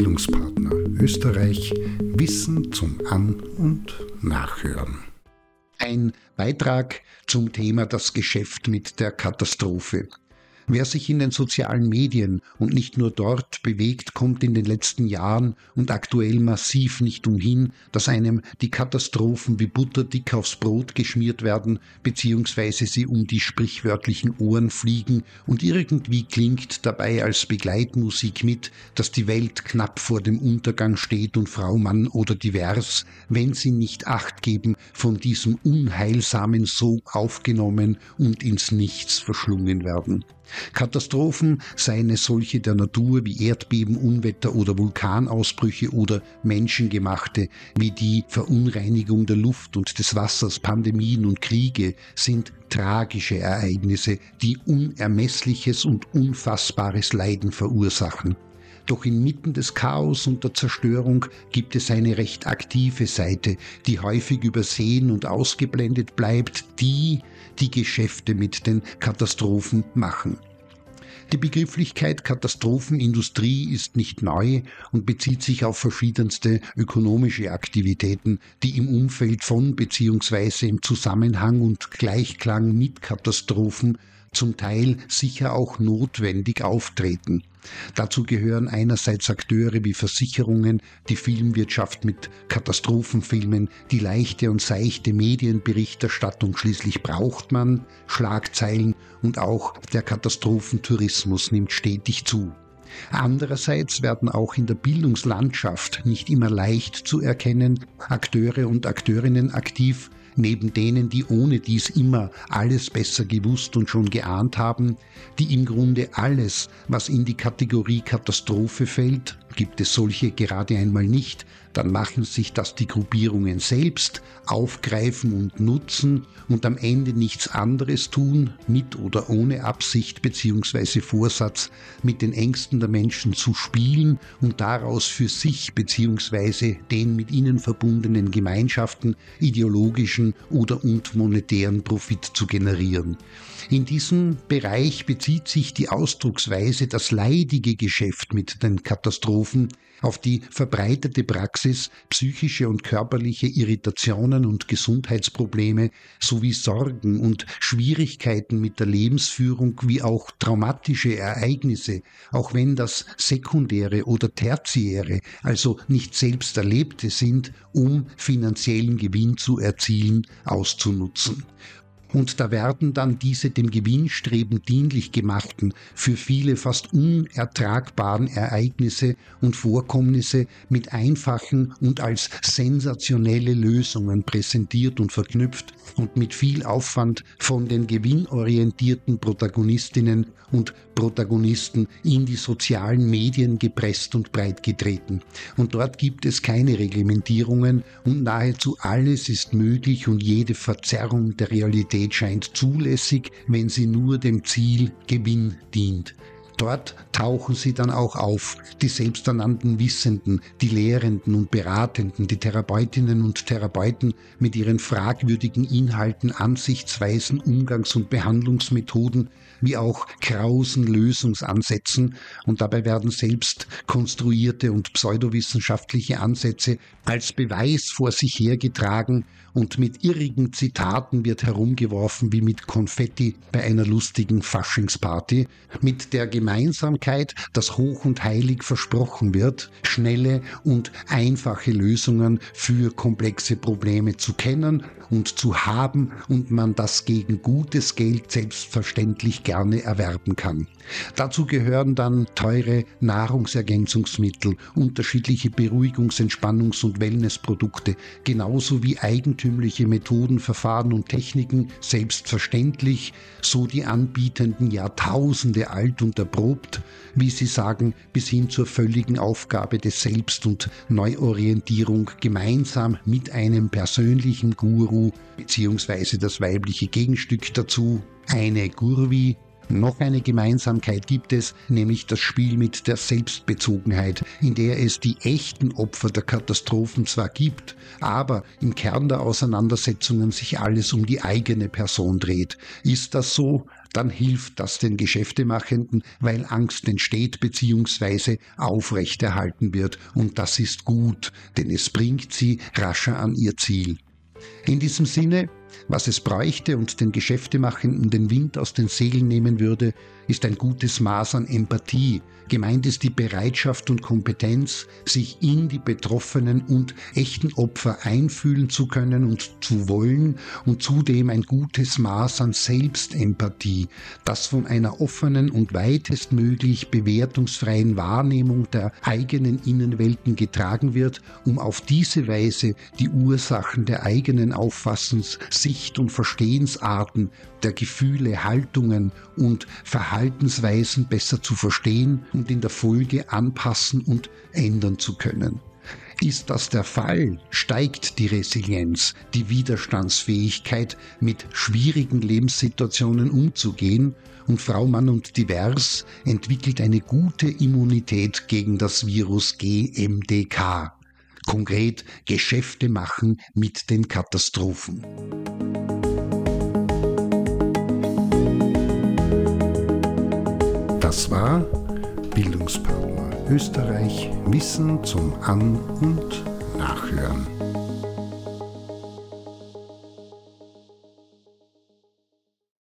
Bildungspartner Österreich Wissen zum An- und Nachhören. Ein Beitrag zum Thema das Geschäft mit der Katastrophe. Wer sich in den sozialen Medien und nicht nur dort bewegt, kommt in den letzten Jahren und aktuell massiv nicht umhin, dass einem die Katastrophen wie Butter dick aufs Brot geschmiert werden, beziehungsweise sie um die sprichwörtlichen Ohren fliegen und irgendwie klingt dabei als Begleitmusik mit, dass die Welt knapp vor dem Untergang steht und Frau, Mann oder divers, wenn sie nicht Acht geben, von diesem unheilsamen Sog aufgenommen und ins Nichts verschlungen werden. Katastrophen, seien es solche der Natur wie Erdbeben, Unwetter oder Vulkanausbrüche oder menschengemachte wie die Verunreinigung der Luft und des Wassers, Pandemien und Kriege, sind tragische Ereignisse, die unermessliches und unfassbares Leiden verursachen. Doch inmitten des Chaos und der Zerstörung gibt es eine recht aktive Seite, die häufig übersehen und ausgeblendet bleibt, die die Geschäfte mit den Katastrophen machen. Die Begrifflichkeit Katastrophenindustrie ist nicht neu und bezieht sich auf verschiedenste ökonomische Aktivitäten, die im Umfeld von bzw. im Zusammenhang und Gleichklang mit Katastrophen zum Teil sicher auch notwendig auftreten. Dazu gehören einerseits Akteure wie Versicherungen, die Filmwirtschaft mit Katastrophenfilmen, die leichte und seichte Medienberichterstattung, schließlich braucht man Schlagzeilen und auch der Katastrophentourismus nimmt stetig zu. Andererseits werden auch in der Bildungslandschaft nicht immer leicht zu erkennen Akteure und Akteurinnen aktiv, neben denen, die ohne dies immer alles besser gewusst und schon geahnt haben, die im Grunde alles, was in die Kategorie Katastrophe fällt, gibt es solche gerade einmal nicht, dann machen sich das die Gruppierungen selbst, aufgreifen und nutzen und am Ende nichts anderes tun, mit oder ohne Absicht bzw. Vorsatz, mit den Ängsten der Menschen zu spielen und daraus für sich bzw. den mit ihnen verbundenen Gemeinschaften ideologischen oder und monetären Profit zu generieren. In diesem Bereich bezieht sich die Ausdrucksweise das leidige Geschäft mit den Katastrophen auf die verbreitete Praxis, psychische und körperliche Irritationen und Gesundheitsprobleme sowie Sorgen und Schwierigkeiten mit der Lebensführung wie auch traumatische Ereignisse, auch wenn das sekundäre oder tertiäre, also nicht selbst erlebte sind, um finanziellen Gewinn zu erzielen, auszunutzen. Und da werden dann diese dem Gewinnstreben dienlich gemachten, für viele fast unertragbaren Ereignisse und Vorkommnisse mit einfachen und als sensationelle Lösungen präsentiert und verknüpft und mit viel Aufwand von den gewinnorientierten Protagonistinnen und Protagonisten in die sozialen Medien gepresst und breitgetreten. Und dort gibt es keine Reglementierungen und nahezu alles ist möglich und jede Verzerrung der Realität scheint zulässig, wenn sie nur dem Ziel Gewinn dient. Dort tauchen sie dann auch auf, die selbsternannten Wissenden, die Lehrenden und Beratenden, die Therapeutinnen und Therapeuten mit ihren fragwürdigen Inhalten, Ansichtsweisen, Umgangs- und Behandlungsmethoden, wie auch krausen Lösungsansätzen. Und dabei werden selbst konstruierte und pseudowissenschaftliche Ansätze als Beweis vor sich hergetragen. Und mit irrigen Zitaten wird herumgeworfen wie mit Konfetti bei einer lustigen Faschingsparty, mit der Gemeinsamkeit, dass hoch und heilig versprochen wird, schnelle und einfache Lösungen für komplexe Probleme zu kennen und zu haben und man das gegen gutes Geld selbstverständlich gerne erwerben kann. Dazu gehören dann teure Nahrungsergänzungsmittel, unterschiedliche Beruhigungs-, Entspannungs- und Wellnessprodukte, genauso wie eigentümliche Methoden, Verfahren und Techniken, selbstverständlich, so die anbietenden Jahrtausende alt und erprobt, wie sie sagen, bis hin zur völligen Aufgabe des Selbst- und Neuorientierung gemeinsam mit einem persönlichen Guru beziehungsweise das weibliche Gegenstück dazu, eine Gurvi, noch eine Gemeinsamkeit gibt es, nämlich das Spiel mit der Selbstbezogenheit, in der es die echten Opfer der Katastrophen zwar gibt, aber im Kern der Auseinandersetzungen sich alles um die eigene Person dreht. Ist das so? dann hilft das den Geschäftemachenden, weil Angst entsteht bzw. aufrechterhalten wird und das ist gut, denn es bringt sie rascher an ihr Ziel. In diesem Sinne, was es bräuchte und den Geschäftemachenden den Wind aus den Segeln nehmen würde, ist ein gutes Maß an Empathie. Gemeint ist die Bereitschaft und Kompetenz, sich in die betroffenen und echten Opfer einfühlen zu können und zu wollen und zudem ein gutes Maß an Selbstempathie, das von einer offenen und weitestmöglich bewertungsfreien Wahrnehmung der eigenen Innenwelten getragen wird, um auf diese Weise die Ursachen der eigenen Auffassens, Sicht und Verstehensarten der Gefühle, Haltungen und Verhaltensweisen besser zu verstehen und in der Folge anpassen und ändern zu können. Ist das der Fall, steigt die Resilienz, die Widerstandsfähigkeit, mit schwierigen Lebenssituationen umzugehen und Frau Mann und Divers entwickelt eine gute Immunität gegen das Virus GMDK. Konkret Geschäfte machen mit den Katastrophen. Das war Bildungspartner Österreich Wissen zum An- und Nachhören.